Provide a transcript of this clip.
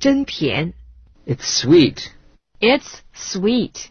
真甜。It's sweet. It's sweet.